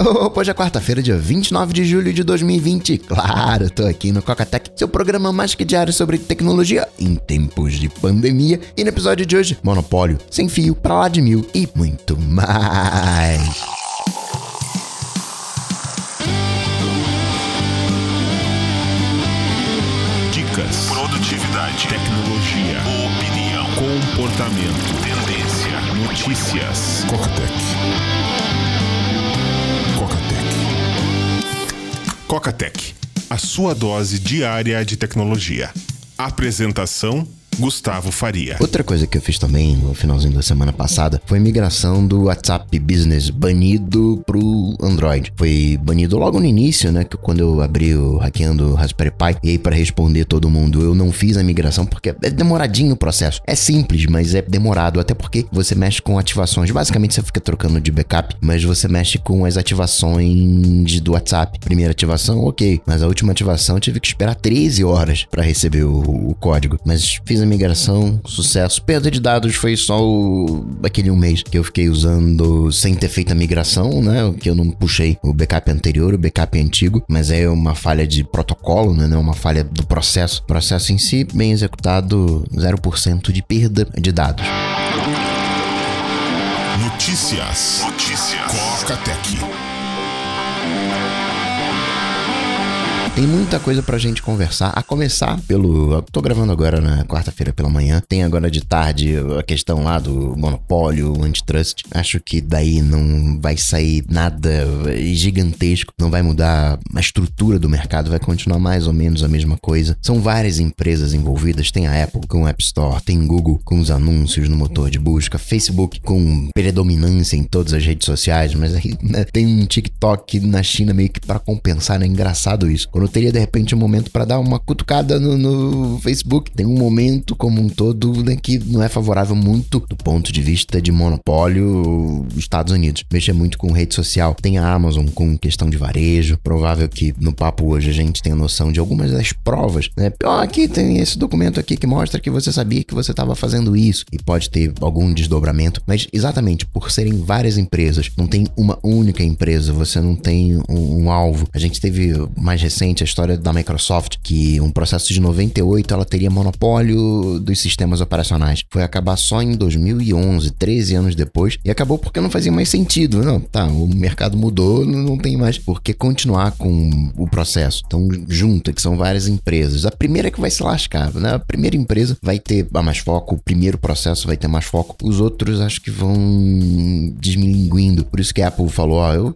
Hoje é quarta-feira, dia 29 de julho de 2020. Claro, tô aqui no Cocatec, seu programa mais que diário sobre tecnologia em tempos de pandemia. E no episódio de hoje, monopólio, sem fio, pra lá de mil e muito mais. Dicas, produtividade, tecnologia, opinião, comportamento, tendência, notícias. Cocatec. Cocatec, a sua dose diária de tecnologia. Apresentação Gustavo Faria. Outra coisa que eu fiz também no finalzinho da semana passada foi a migração do WhatsApp Business banido pro Android. Foi banido logo no início, né? Que quando eu abri o hackeando Raspberry Pi, e aí para responder todo mundo, eu não fiz a migração porque é demoradinho o processo. É simples, mas é demorado, até porque você mexe com ativações. Basicamente você fica trocando de backup, mas você mexe com as ativações do WhatsApp. Primeira ativação, ok, mas a última ativação eu tive que esperar 13 horas para receber o, o código. Mas fiz a migração, sucesso. Perda de dados foi só o, aquele um mês que eu fiquei usando sem ter feito a migração, né? Que eu não puxei o backup anterior, o backup antigo, mas é uma falha de protocolo, né? Uma falha do processo. O processo em si, bem executado, 0% de perda de dados. Notícias. Notícias. Coca Tem muita coisa pra gente conversar, a começar pelo. Eu tô gravando agora na quarta-feira pela manhã. Tem agora de tarde a questão lá do monopólio, antitrust. Acho que daí não vai sair nada gigantesco, não vai mudar a estrutura do mercado, vai continuar mais ou menos a mesma coisa. São várias empresas envolvidas. Tem a Apple com o App Store, tem Google com os anúncios no motor de busca, Facebook com predominância em todas as redes sociais, mas aí né, tem um TikTok na China meio que para compensar, né? Engraçado isso. Quando teria de repente um momento para dar uma cutucada no, no, Facebook. Tem um momento como um todo né, que não é favorável muito do ponto de vista de monopólio Estados Unidos. Mexe muito com rede social. Tem a Amazon com questão de varejo. Provável que no papo hoje a gente tenha noção de algumas das provas, né? Oh, aqui tem esse documento aqui que mostra que você sabia que você estava fazendo isso e pode ter algum desdobramento, mas exatamente por serem várias empresas, não tem uma única empresa, você não tem um, um alvo. A gente teve mais recente a história da Microsoft, que um processo de 98 ela teria monopólio dos sistemas operacionais. Foi acabar só em 2011, 13 anos depois, e acabou porque não fazia mais sentido. Não, tá, o mercado mudou, não tem mais por que continuar com o processo. Então, junta, que são várias empresas. A primeira é que vai se lascar, né? A primeira empresa vai ter mais foco, o primeiro processo vai ter mais foco, os outros acho que vão desmilinguindo. Por isso que a Apple falou, ó, eu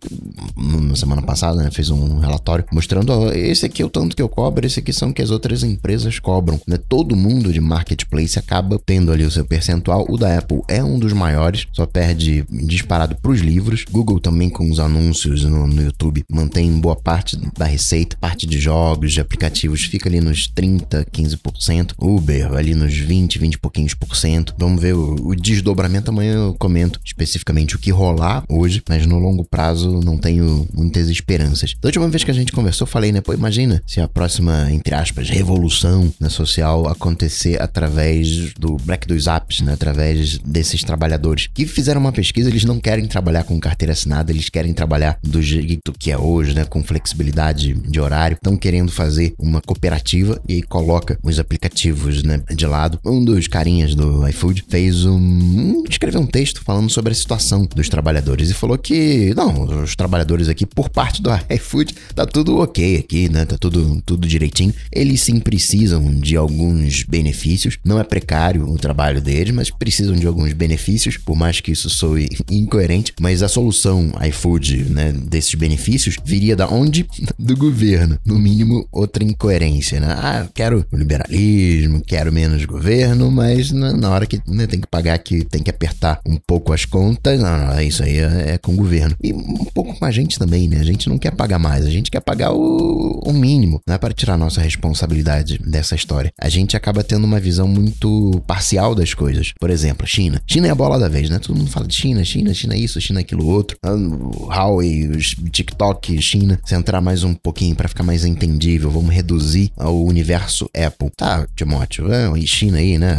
na semana passada, né, fez um relatório mostrando, ó, esse aqui é o tanto que eu cobro, esse aqui são que as outras empresas cobram. Né? Todo mundo de marketplace acaba tendo ali o seu percentual. O da Apple é um dos maiores, só perde disparado para os livros. Google também com os anúncios no, no, YouTube mantém boa parte da receita, parte de jogos, de aplicativos fica ali nos 30, 15%. Uber ali nos 20, 20 e pouquinhos por cento. Vamos ver o, o desdobramento amanhã eu comento especificamente o que rolar hoje, mas no longo prazo não tenho muitas esperanças. Da última vez que a gente conversou, falei, né, imagina se a próxima, entre aspas, revolução né, social acontecer através do Black dos Apps, né, através desses trabalhadores que fizeram uma pesquisa, eles não querem trabalhar com carteira assinada, eles querem trabalhar do jeito que é hoje, né, com flexibilidade de horário, estão querendo fazer uma cooperativa e coloca os aplicativos né, de lado. Um dos carinhas do iFood fez um. escreveu um texto falando sobre a situação dos trabalhadores e falou que, não, os trabalhadores aqui, por parte do iFood, tá tudo ok aqui, né? Tá tudo, tudo direitinho. Eles sim precisam de alguns benefícios. Não é precário o trabalho deles, mas precisam de alguns benefícios, por mais que isso soe incoerente. Mas a solução iFood, né, desses benefícios, viria da onde? Do governo. No mínimo, outra incoerência, né? Ah, quero liberalismo, quero menos governo, mas na, na hora que né, tem que pagar, que tem que apertar um pouco as contas, não, não isso aí é, é com o governo. E um pouco com a gente também, né? A gente não quer pagar mais, a gente quer pagar o, o mínimo, não é para tirar nossa responsabilidade dessa história. A gente acaba tendo uma visão muito parcial das coisas. Por exemplo, China. China é a bola da vez, né? Todo mundo fala de China, China, China isso, China aquilo outro. Ah, Huawei, TikTok, China. Se entrar mais um pouquinho para ficar mais entendível, vamos reduzir o universo Apple. Tá, Timóteo, é, e China aí, né?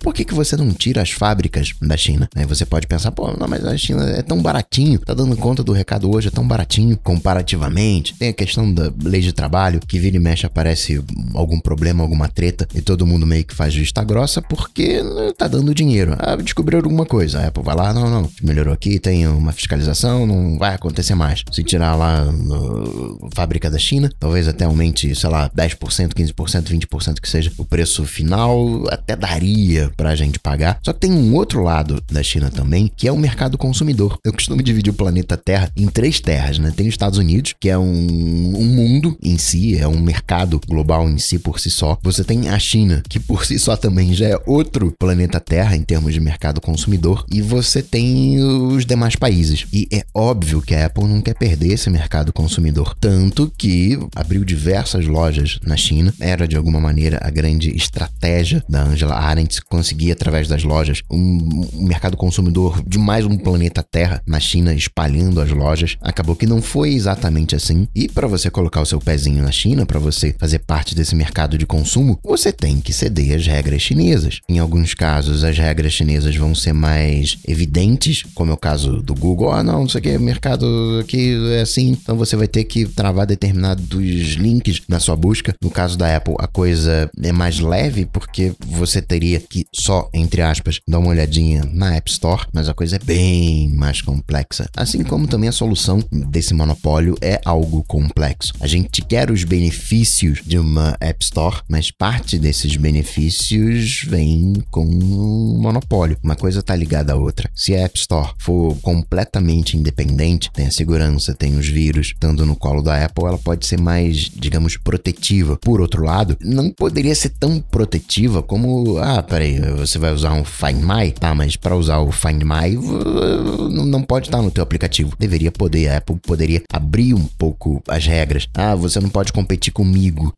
Por que, que você não tira as fábricas da China? Aí você pode pensar, pô, não, mas a China é tão baratinho, tá dando conta do recado hoje, é tão baratinho comparativamente. Tem a questão da lei de trabalho, que vira e mexe aparece algum problema, alguma treta, e todo mundo meio que faz vista grossa porque tá dando dinheiro. Ah, descobriu alguma coisa. A Apple vai lá, não, não, melhorou aqui, tem uma fiscalização, não vai acontecer mais. Se tirar lá no fábrica da China, talvez até aumente, sei lá, 10%, 15%, 20% que seja o preço final, até daria pra gente pagar. Só que tem um outro lado da China também, que é o mercado consumidor. Eu costumo dividir o planeta Terra em três terras, né? Tem os Estados Unidos, que é um, um mundo em si, é um mercado global em si por si só. Você tem a China, que por si só também já é outro planeta Terra em termos de mercado consumidor, e você tem os demais países. E é óbvio que a Apple não quer perder esse mercado consumidor, tanto que abriu diversas lojas na China. Era de alguma maneira a grande estratégia da Angela Arendt conseguir através das lojas um, mercado consumidor de mais um planeta Terra na China, espalhando as lojas. Acabou que não foi exatamente assim. E para você colocar o seu pezinho na China, para você fazer parte desse mercado de consumo, você tem que ceder às regras chinesas. Em alguns casos, as regras chinesas vão ser mais evidentes, como é o caso do Google. Ah, não, isso aqui é mercado aqui é assim, então você vai ter que travar determinados links na sua busca. No caso da Apple, a coisa é mais leve porque você teria que só, entre aspas, dar uma olhadinha na App Store, mas a coisa é bem mais complexa. Assim como também a solução desse monopólio é algo complexo. A gente quer os benefícios de uma App Store, mas parte desses benefícios vem com um monopólio. Uma coisa está ligada à outra. Se a App Store for completamente independente, tem a segurança, tem os vírus, estando no colo da Apple, ela pode ser mais, digamos, protetiva. Por outro lado, não poderia ser tão protetiva como, ah, peraí, você vai usar um Find My? Tá, mas para usar o Find My não pode estar no teu aplicativo. Deveria poder, a Apple poderia abrir um pouco as regras. Ah, você não pode competir comigo.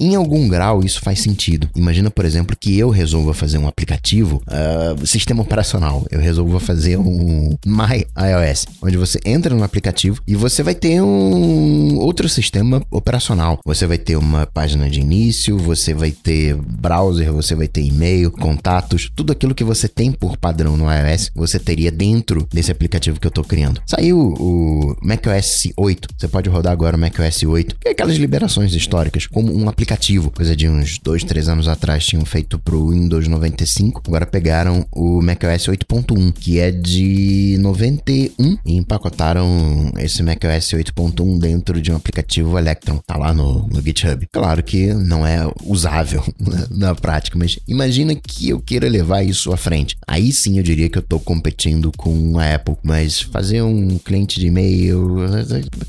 Em algum grau isso faz sentido. Imagina, por exemplo, que eu resolva fazer um aplicativo, uh, sistema operacional. Eu resolva fazer um My iOS, onde você entra no aplicativo e você vai ter um outro sistema operacional. Você vai ter uma página de início, você vai ter browser, você vai ter e-mail, contatos, tudo aquilo que você tem por padrão no iOS, você teria dentro desse aplicativo que eu estou criando. Saiu o macOS 8, você pode rodar agora o macOS 8, que é aquelas liberações históricas, como um aplicativo, coisa de uns 2, 3 anos atrás tinham feito pro Windows 95, agora pegaram o macOS 8.1, que é de 91 e empacotaram esse macOS 8.1 dentro de um aplicativo Electron, tá lá no, no GitHub. Claro que não é usável na prática, mas imagina que eu queira levar isso à frente. Aí sim eu diria que eu tô competindo com a Apple, mas fazer um cliente de e-mail,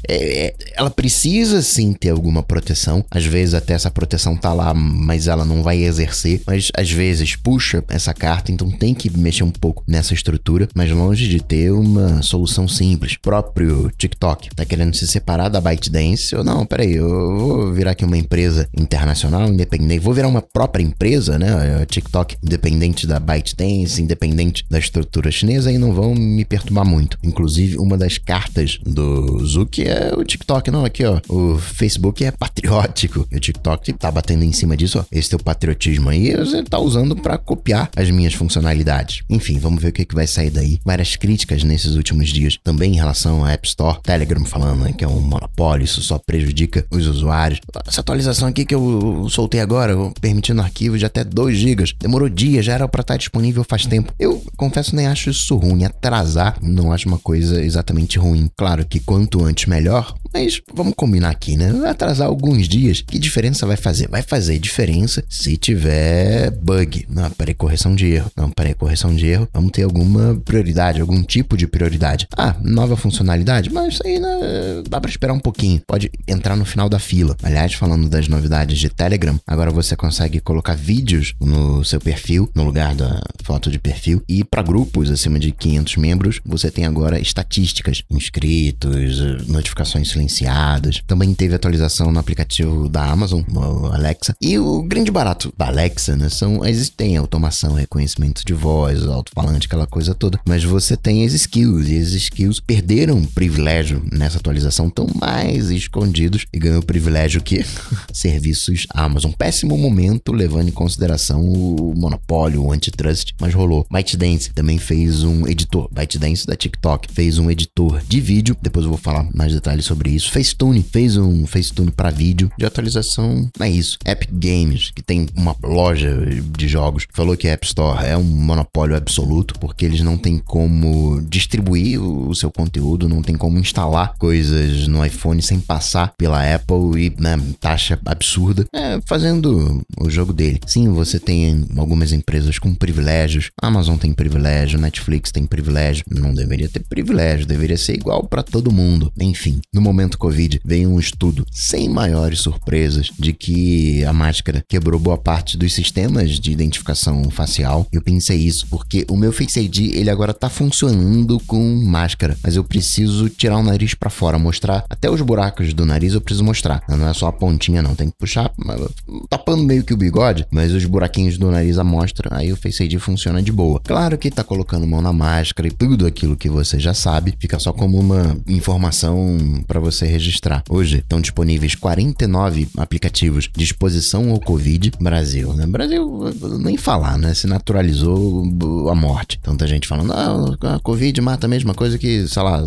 é, é, ela precisa sim ter alguma proteção. Às vezes até essa proteção tá lá, mas ela não vai exercer. Mas às vezes puxa essa carta, então tem que mexer um pouco nessa estrutura, mas longe de ter uma solução simples. O próprio TikTok tá querendo se separar da ByteDance. Ou não, peraí, eu vou virar aqui uma empresa internacional, independente. Vou virar uma própria empresa, né? TikTok independente da ByteDance, independente da estrutura chinesa e não vão me perturbar muito. Inclusive, uma das cartas do Zuki é o TikTok. Não, aqui ó, o Facebook é patriótico. E o TikTok tá batendo em cima disso, ó. Esse teu patriotismo aí você tá usando para copiar as minhas funcionalidades. Enfim, vamos ver o que, que vai sair daí. Várias críticas nesses últimos dias também em relação à App Store. Telegram falando né, que é um monopólio, isso só prejudica os usuários. Essa atualização aqui que eu soltei agora, permitindo arquivos de até 2 GB, demorou dias, já era para estar disponível faz tempo. Eu confesso nem acho isso ruim. Atrasar não acho uma coisa exatamente ruim. Claro que quanto antes melhor, mas vamos combinar aqui, né? Atrasar alguns dias, que diferença vai fazer? Vai fazer diferença se tiver bug. Não, peraí, correção de erro. Não, peraí, correção de erro. Vamos ter alguma prioridade, algum tipo de prioridade. Ah, nova funcionalidade? Mas isso aí né, dá para esperar um pouquinho. Pode entrar no final da fila. Aliás, falando das novidades de Telegram, agora você consegue colocar vídeos no seu perfil, no lugar da foto de perfil. E para grupos acima de 500 membros, você tem agora estatísticas, inscritos, notificações silenciadas Também teve atualização no aplicativo da Amazon, Alexa. E o grande barato da Alexa, né, são existem automação, reconhecimento de voz, alto-falante, aquela coisa toda. Mas você tem as skills e as skills perderam privilégio nessa atualização, estão mais escondidos e ganhou privilégio que serviços Amazon. Péssimo momento, levando em consideração o monopólio, o antitrust, mas rolou. ByteDance também fez um editor, ByteDance da TikTok, fez um editor de vídeo, depois eu vou falar mais detalhes sobre isso. Facetune fez um Facetune para vídeo de atualização, é isso. Epic Games, que tem uma loja de jogos, falou que a App Store é um monopólio absoluto, porque eles não têm como distribuir o seu conteúdo, não tem como instalar coisas no iPhone sem passar pela Apple e né, taxa absurda, é, fazendo o jogo dele. Sim, você tem algumas empresas com privilégios, Amazon tem privilégio, Netflix tem privilégio, não deveria ter privilégio, deveria ser igual para todo mundo. Enfim, no momento Covid veio um estudo sem maiores surpresas de que a máscara quebrou boa parte dos sistemas de identificação facial. Eu pensei isso porque o meu Face ID ele agora tá funcionando com máscara, mas eu preciso tirar o nariz para fora, mostrar até os buracos do nariz eu preciso mostrar. Não é só a pontinha não, tem que puxar, tapando meio que o bigode, mas os buraquinhos do nariz a mostra, aí o Face ID funciona de boa. Claro que tá colocando mão na máscara e tudo aquilo que você já sabe, fica só como uma informação para você registrar. Hoje estão disponíveis 49 aplicativos de exposição ao Covid Brasil, né? Brasil nem falar, né? Se naturalizou a morte. Tanta gente falando, não, a Covid mata a mesma coisa que, sei lá,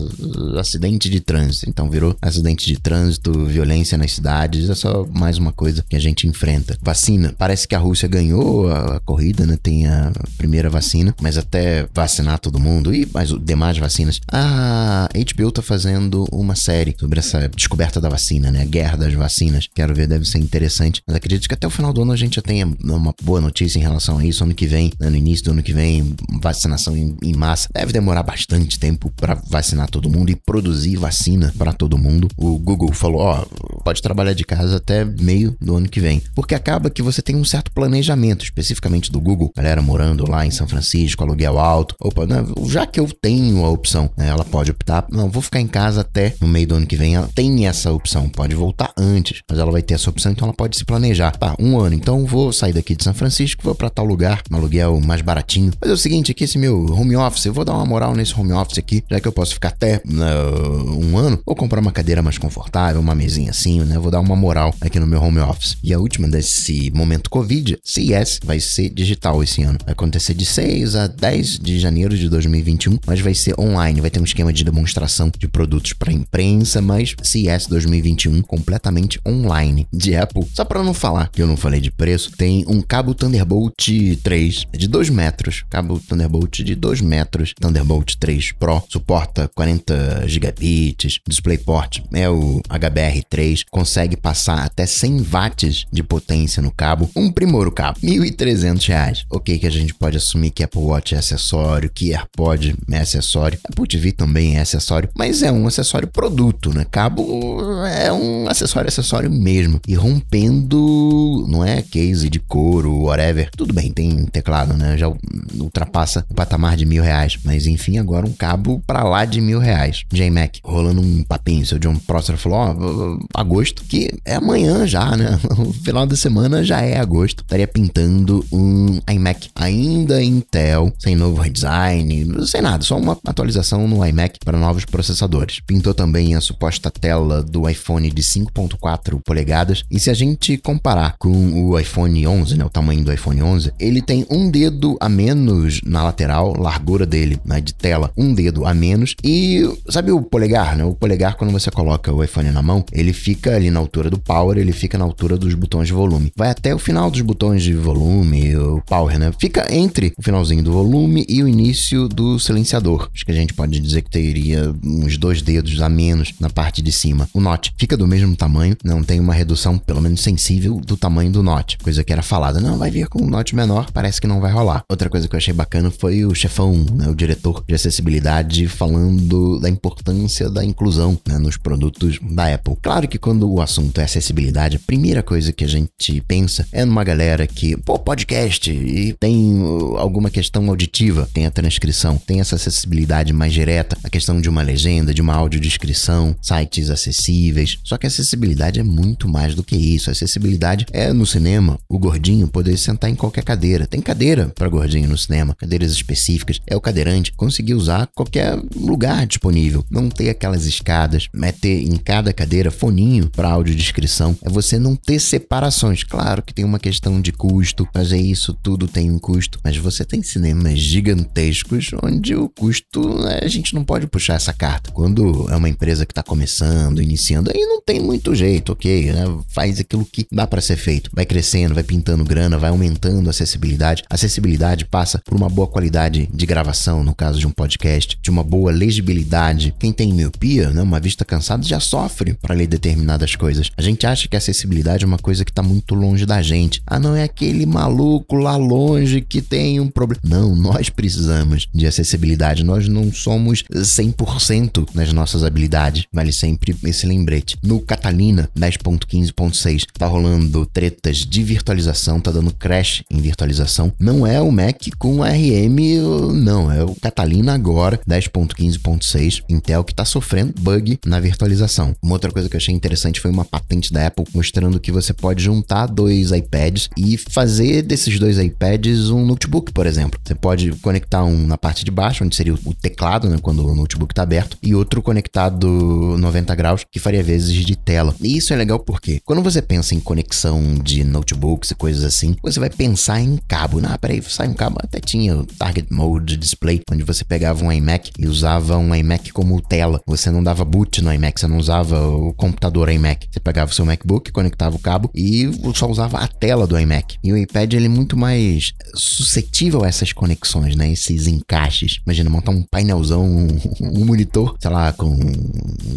acidente de trânsito. Então virou acidente de trânsito, violência nas cidades, é só mais uma coisa que a gente enfrenta. Vacina, parece que a Rússia ganhou a corrida, né? Tem a primeira vacina, mas até vacinar todo mundo e mais demais vacinas. A HBO tá fazendo uma série sobre essa descoberta da vacina, né? A guerra das vacinas. Quero ver, deve ser interessante. Mas acredito que até o final do ano a gente já tenha uma boa notícia em relação a isso. Ano que vem, né? no início do ano que vem, vacinação em, em massa. Deve demorar bastante tempo para vacinar todo mundo e produzir vacina para todo mundo. O Google falou: ó, pode trabalhar de casa até meio do ano que vem. Porque acaba que você tem um certo planejamento, especificamente do Google. Galera morando lá em São Francisco, aluguel alto. Opa, né, já que eu tenho a opção, né, ela pode optar, não, vou ficar em casa até no meio do ano que vem. Ela tem essa opção, pode voltar antes, mas ela vai ter essa opção, então ela pode se planejar. Tá, um ano, então vou sair daqui de São Francisco, vou para tal lugar, um aluguel mais baratinho. Mas é o seguinte, aqui esse meu home office, eu vou dar uma moral nesse home office aqui, já que eu posso ficar até uh, um ano, vou comprar uma cadeira mais confortável, uma mesinha assim, né? Vou dar uma moral aqui no meu home office. E a última desse momento Covid, CES, vai ser digital esse ano. Vai acontecer de 6 a 10 de janeiro de 2021, mas vai ser online, vai ter um esquema de demonstração de produtos para imprensa, mas CES 2021 completamente online. De Apple, só para não falar que eu não falei de preço, tem um cabo Thunderbolt 3 de 2 metros, cabo Thunderbolt de 2 metros, Thunderbolt 3 Pro, suporta 40 gigabits, DisplayPort é o HBR3, consegue passar até 100 watts de potência no cabo, um primor o cabo, R$ 1.300. Ok que a gente pode assumir que Apple Watch é acessório, que AirPod é acessório, Apple TV também é acessório, mas é um acessório produto, né? Cabo é um acessório acessório mesmo. E rompendo, não é case de couro, whatever. Tudo bem, tem teclado, né? Já ultrapassa o patamar de mil reais. Mas enfim, agora um cabo para lá de mil reais. JMac, rolando um papinho. Seu John Prosser falou: ó, agosto, que é amanhã já, né? O final da semana já é agosto. Estaria pintando um iMac ainda Intel, sem novo redesign, sem nada, só uma atualização no iMac para novos processadores. Pintou também a suposta tela do iPhone de 5.4 polegadas. E se a gente comparar com o iPhone 11, né, o tamanho do iPhone 11, ele tem um dedo a menos na lateral, largura dele, né, de tela, um dedo a menos. E sabe o polegar, né? O polegar quando você coloca o iPhone na mão, ele fica ali na altura do power, ele fica na altura dos botões de volume. Vai até o final dos botões de volume, o power, né? Fica entre o finalzinho do volume e o início do silenciador. Acho que a gente pode dizer que teria uns dois dedos a menos na parte de cima. O Note fica do mesmo tamanho, não tem uma redução, pelo menos sensível, do tamanho do Note. Coisa que era falada, não, vai vir com um Note menor, parece que não vai rolar. Outra coisa que eu achei bacana foi o chefão, né, o diretor de acessibilidade, falando da importância da inclusão né, nos produtos da Apple. Claro que quando o assunto é acessibilidade, a primeira coisa que a gente pensa é numa galera que, pô, podcast e tem uh, alguma questão auditiva, tem a transcrição, tem essa acessibilidade mais direta, a questão de uma legenda, de uma audiodescrição, sites acessíveis. Só que acessibilidade é muito mais do que isso. A acessibilidade é no cinema, o gordinho poder sentar em qualquer cadeira. Tem cadeira para gordinho no cinema, cadeiras específicas. É o cadeirante conseguir usar qualquer lugar disponível. Não ter aquelas escadas, é ter em cada cadeira foninho para audiodescrição. É você não ter separações. Claro que tem uma questão de custo, fazer isso tudo tem um custo, mas você tem cinemas gigantescos onde o custo né, a gente não pode puxar essa carta. Quando é uma empresa que está começando, iniciando, aí não tem muito jeito, ok? Né? Faz aquilo que dá para ser feito. Vai crescendo, vai pintando grana, vai aumentando a acessibilidade. A acessibilidade passa por uma boa qualidade de gravação, no caso de um podcast, de uma boa legibilidade. Quem tem miopia, né, uma vista cansada, já sofre para ler determinadas coisas. A gente acha que a acessibilidade é uma coisa que está muito longe da gente. Ah, não é aquele maluco lá longe que tem um problema. Não, nós precisamos de acessibilidade. Nós não somos 100% nas nossas habilidades. Vale sempre esse lembrete. No Catalina 10.15.6 tá rolando tretas de virtualização, tá dando crash em virtualização. Não é o Mac com RM, não, é o Catalina agora 10.15.6 Intel que tá sofrendo bug na virtualização. Uma outra coisa que eu achei interessante foi uma patente da Apple mostrando que você pode juntar dois iPads e fazer desses dois iPads um notebook, por exemplo. Você pode conectar um na parte de baixo, onde seria o teclado, né, quando o notebook está aberto, e outro conectado 90 graus, que faria vezes de tela. E isso é legal porque quando você pensa em conexão de notebooks e coisas assim, você vai pensar em cabo. Ah, peraí, sai um cabo. Até tinha o Target Mode Display, onde você pegava um iMac e usava um iMac como tela. Você não dava boot no iMac, você não usava o computador iMac. Você pegava o seu MacBook, conectava o cabo e só usava a tela do iMac. E o iPad ele é muito mais suscetível a essas conexões, né? Esses encaixes. Imagina montar um painelzão, um, monitor, sei lá, com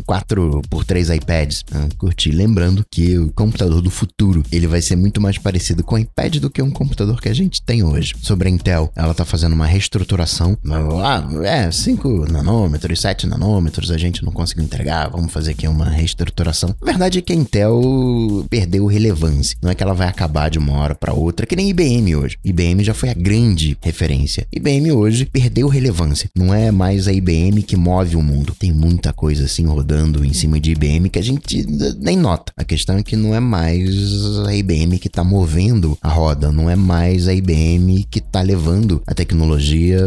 4 por 3 iPads. Ah, curti. Lembrando que o computador do futuro, ele vai ser muito mais parecido com o iPad do que um computador que a gente tem hoje. Sobre a Intel, ela tá fazendo uma reestruturação. Ah, é, 5 nanômetros, 7 nanômetros, a gente não conseguiu entregar, vamos fazer aqui uma reestruturação. A verdade é que a Intel perdeu relevância. Não é que ela vai acabar de uma hora para outra, que nem IBM hoje. IBM já foi a grande referência. IBM hoje perdeu relevância. Não é mais a IBM que move o mundo. Tem muita coisa assim rodando em cima de IBM que a gente nem nota. A questão é que não é mais a IBM que está movendo a roda, não é mais a IBM que está levando a tecnologia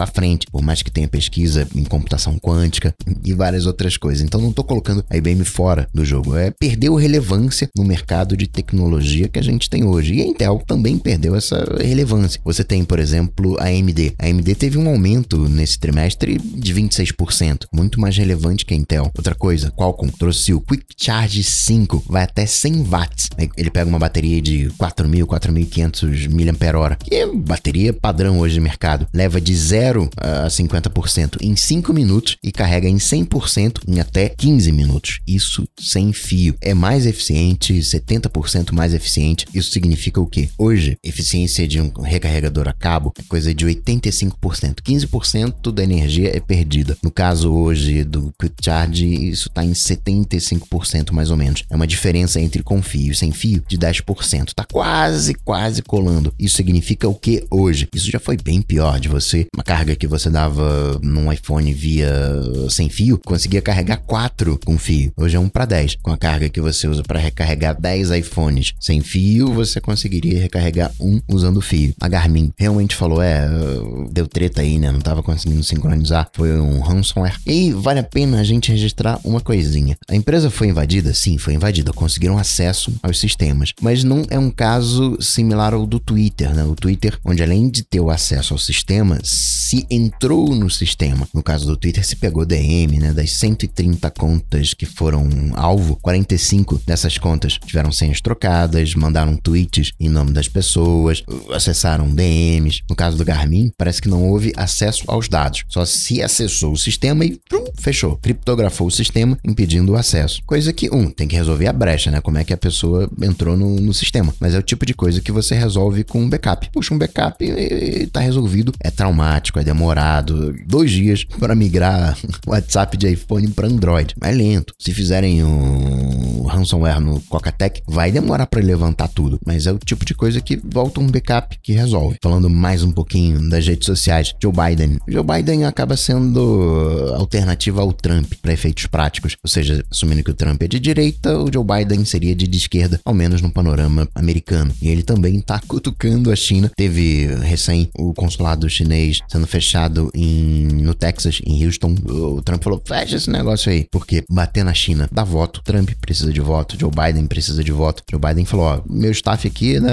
à frente. Por mais que tenha pesquisa em computação quântica e várias outras coisas. Então não estou colocando a IBM fora do jogo. É perdeu relevância no mercado de tecnologia que a gente tem hoje. E a Intel também perdeu essa relevância. Você tem, por exemplo, a AMD. A AMD teve um aumento nesse trimestre de 26%, muito mais relevante que a Intel. Outra coisa, Qualcomm trouxe o Quick Charge 5, vai até 100 watts. Ele pega uma bateria de 4.000, 4.500 mAh, que é bateria padrão hoje no mercado. Leva de 0 a 50% em 5 minutos e carrega em 100% em até 15 minutos. Isso sem fio. É mais eficiente, 70% mais eficiente. Isso significa o quê? Hoje, eficiência de um recarregador a cabo é coisa de 85%. 15% da energia é perdida. No caso hoje do Quick Charge, isso está em 75% mais ou menos. É uma diferença entre com fio e sem fio de 10%. Tá quase, quase colando. Isso significa o que hoje? Isso já foi bem pior de você. Uma carga que você dava num iPhone via sem fio, conseguia carregar 4 com fio. Hoje é 1 para 10. Com a carga que você usa para recarregar 10 iPhones sem fio, você conseguiria recarregar um usando fio. A Garmin realmente falou: é, deu treta aí, né? Não tava conseguindo sincronizar. Foi um ransomware. E vale a pena a gente registrar uma coisinha. A empresa foi invadida? Sim, foi invadida. Conseguiram acesso aos sistemas. Mas não é um caso similar ao do Twitter, né? O Twitter, onde além de ter o acesso ao sistema, se entrou no sistema. No caso do Twitter, se pegou DM, né? Das 130 contas que foram alvo, 45 dessas contas tiveram senhas trocadas, mandaram tweets em nome das pessoas, acessaram DMs. No caso do Garmin, parece que não houve acesso aos dados. Só se acessou o sistema e fechou. Criptografou o sistema, impedindo o acesso. Coisa que, um, tem que resolver a brecha, né? Como é que a pessoa entrou no, no sistema. Mas é o tipo de coisa que você resolve com um backup. Puxa um backup e, e tá resolvido. É traumático, é demorado. Dois dias para migrar WhatsApp de iPhone para Android. É lento. Se fizerem um ransomware no Coca-Tech, vai demorar para levantar tudo, mas é o tipo de coisa que volta um backup que resolve. Falando mais um pouquinho das redes sociais, Joe Biden. Joe Biden acaba sendo alternativa ao Trump para práticos, ou seja, assumindo que o Trump é de direita, o Joe Biden seria de esquerda, ao menos no panorama americano. E ele também tá cutucando a China. Teve recém o consulado chinês sendo fechado em, no Texas, em Houston. O Trump falou: fecha esse negócio aí, porque bater na China dá voto. Trump precisa de voto, Joe Biden precisa de voto. Joe Biden falou: ó, meu staff aqui né,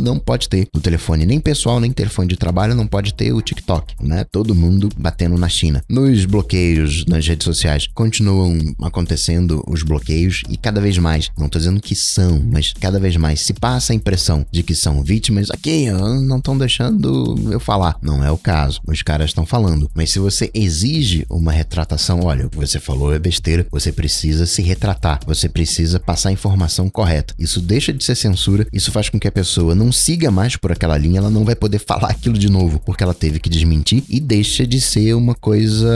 não pode ter o telefone nem pessoal, nem telefone de trabalho, não pode ter o TikTok, né? Todo mundo batendo na China. Nos bloqueios nas redes sociais continuam acontecendo os bloqueios e cada vez mais, não tô dizendo que são, mas cada vez mais se passa a impressão de que são vítimas. Aqui, não estão deixando eu falar. Não é o caso. Os caras estão falando. Mas se você exige uma retratação, olha, o que você falou é besteira, você precisa se retratar, você precisa passar a informação correta. Isso deixa de ser censura, isso faz com que a pessoa não siga mais por aquela linha, ela não vai poder falar aquilo de novo, porque ela teve que desmentir e deixa de ser uma coisa.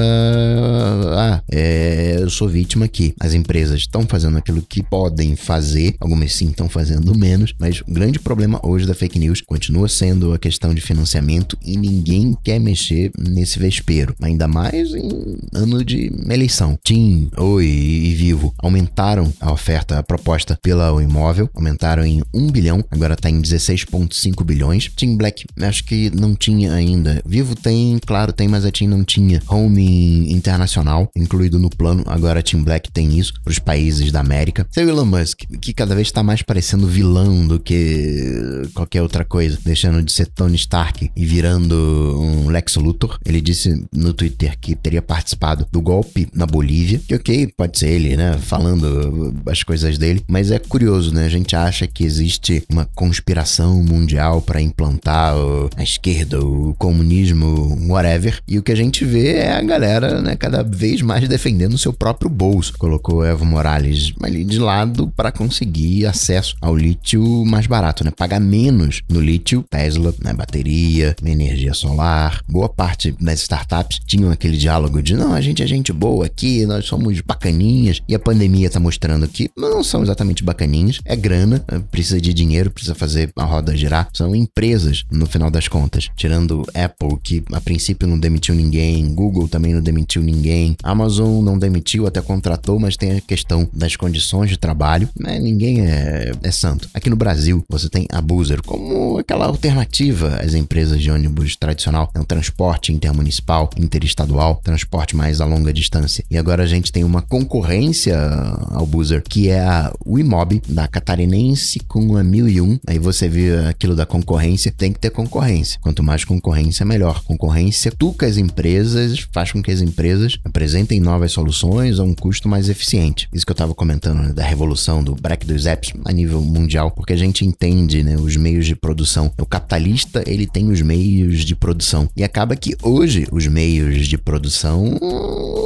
Ah, é, eu sou vítima aqui. As empresas estão fazendo aquilo que podem fazer, algumas sim estão fazendo menos, mas o grande problema hoje da fake news continua sendo a questão de financiamento e ninguém quer mexer nesse vespeiro, ainda mais em ano de eleição. TIM, Oi e Vivo aumentaram a oferta a proposta pela o imóvel, aumentaram em 1 bilhão, agora está em 16,5 bilhões. TIM Black, acho que não tinha ainda. Vivo tem, claro, tem, mas a TIM não tinha. Home internacional, incluído no plano, agora a TIM Black tem isso para os países da América. Seu Elon Musk, que cada vez está mais parecendo vilão do que qualquer outra coisa, deixando de ser Tony Stark e virando um Lex Luthor. Ele disse no Twitter que teria participado do golpe na Bolívia, que ok, pode ser ele, né, falando as coisas dele, mas é curioso, né? A gente acha que existe uma conspiração mundial para implantar a esquerda, o comunismo, whatever, e o que a gente vê é a galera, né, cada vez mais defendendo o seu próprio bolso. Colocou Evo Morales ali de lado para conseguir acesso ao lítio mais barato, né? Pagar menos no lítio, Tesla, né, bateria, energia solar. Boa parte das startups tinham aquele diálogo de não, a gente é gente boa aqui, nós somos bacaninhas, e a pandemia tá mostrando que não são exatamente bacaninhas, é grana, precisa de dinheiro, precisa fazer a roda girar. São empresas, no final das contas. Tirando Apple, que a princípio não demitiu ninguém, Google também não demitiu ninguém, Amazon não demitiu, até contratou, mas tem a questão das condições de trabalho, né? Ninguém é, é santo. Aqui no Brasil, você tem a Boozer como aquela alternativa às empresas de ônibus tradicional. É um transporte intermunicipal, interestadual, transporte mais a longa distância. E agora a gente tem uma concorrência ao Boozer, que é a Wimob, da Catarinense com a 1001. Aí você vê aquilo da concorrência, tem que ter concorrência. Quanto mais concorrência, melhor. Concorrência tuca as empresas, faz com que as empresas apresentem novas soluções a um custo mais eficiente. Isso que eu estava comentando né, da revolução do break dos apps a nível mundial, porque a gente entende né, os meios de produção. O capitalista ele tem os meios de produção e acaba que hoje os meios de produção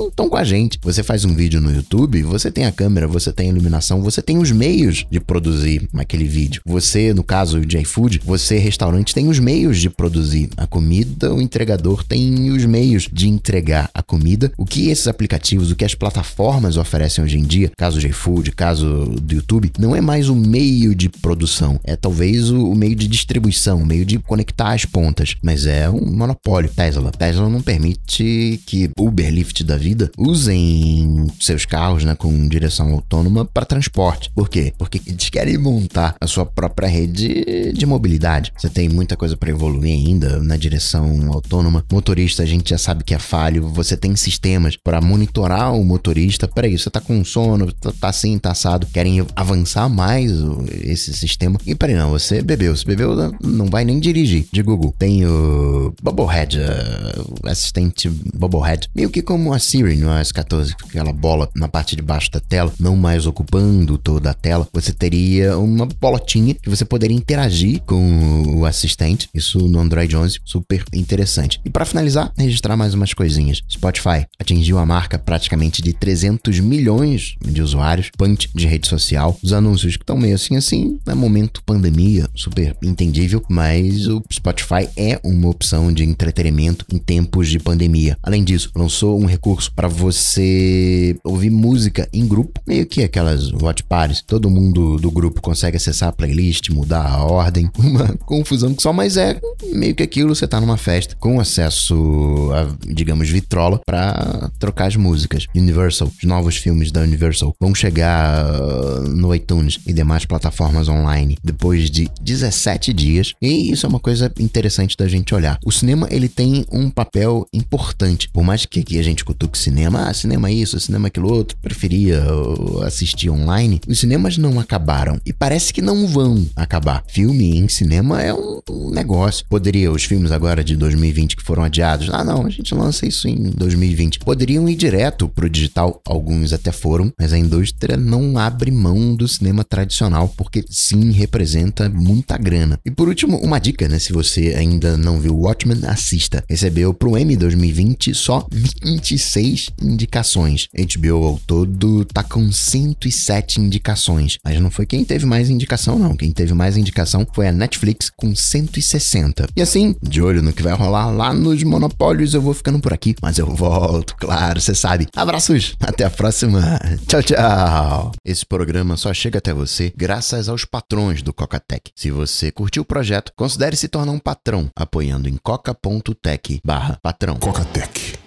estão com a gente. Você faz um vídeo no YouTube, você tem a câmera, você tem a iluminação, você tem os meios de produzir aquele vídeo. Você, no caso de iFood, você, restaurante, tem os meios de produzir a comida, o entregador tem os meios de entregar a comida. O que esses aplicativos, o que as plataformas oferecem hoje em dia, caso de iFood, caso do YouTube, não é mais o meio de produção, é talvez o, o meio de distribuição, o meio de conectar as pontas, mas é um monopólio. Tesla. Tesla não permite que Uber, Lyft da vida usem seus carros né, com direção autônoma para transporte. Por quê? Porque eles querem montar a sua própria rede de mobilidade. Você tem muita coisa para evoluir ainda na direção autônoma. Motorista, a gente já sabe que é falho. Você tem sistemas para monitorar o motorista. Peraí, você tá com sono, tá, tá assim, tá assado. Querem avançar mais esse sistema. E peraí, não, você bebeu. Se bebeu, não vai nem dirigir. De Google. Tem o Bubblehead, o assistente Bubblehead. Meio que como a Siri no iOS 14, aquela bola na parte de baixo da tela, não mais ocupando toda a tela. Você teria uma bolotinha que você poderia interagir com o assistente. Isso no Android 11, super interessante. E para finalizar, registrar mais umas coisinhas. Spotify atingiu a marca praticamente de 300 milhões de usuários, punch de rede social. Os anúncios que estão meio assim assim, é momento pandemia, super entendível, mas o Spotify é uma opção de entretenimento em tempos de pandemia. Além disso, lançou um recurso para você ouvir música em grupo, meio que aquelas watch parties. Todo mundo do grupo consegue acessar a playlist, mudar a ordem. Uma confusão que só, mas é meio que aquilo, você tá numa festa com acesso a, digamos, vitrola para trocar as músicas. Universal, os novos filmes da Universal vão chegar uh, no iTunes e demais plataformas online depois de 17 dias. E isso é uma coisa interessante da gente olhar. O cinema, ele tem um papel importante. Por mais que aqui a gente cutuque cinema, ah, cinema isso, cinema aquilo outro, preferia uh, assistir online, os cinemas não acabaram. E parece que não vão acabar. Filme em cinema é um, um negócio. Poderia, os filmes agora de 2020 que foram adiados, ah não, a gente lança isso em 2020. Poderiam ir direto pro digital, alguns até foram, mas a indústria não abre mão do cinema tradicional, porque sim representa muita grana. E por último, uma dica, né? Se você ainda não viu Watchmen, assista. Recebeu pro M 2020 só 26 indicações. HBO ao todo tá com 107 indicações. Mas não foi quem teve mais indicação, não. Quem teve mais indicação foi a Netflix com 160. E assim, de olho no que vai rolar lá nos monopólios, eu vou ficando por aqui. Mas eu volto, claro, você sabe. Abraços, até a próxima. Tchau, tchau. Esse programa só chega até você graças aos patrões do Cocatec. Se você curtiu o projeto, considere se tornar um patrão apoiando em coca.tech barra patrão. Cocatec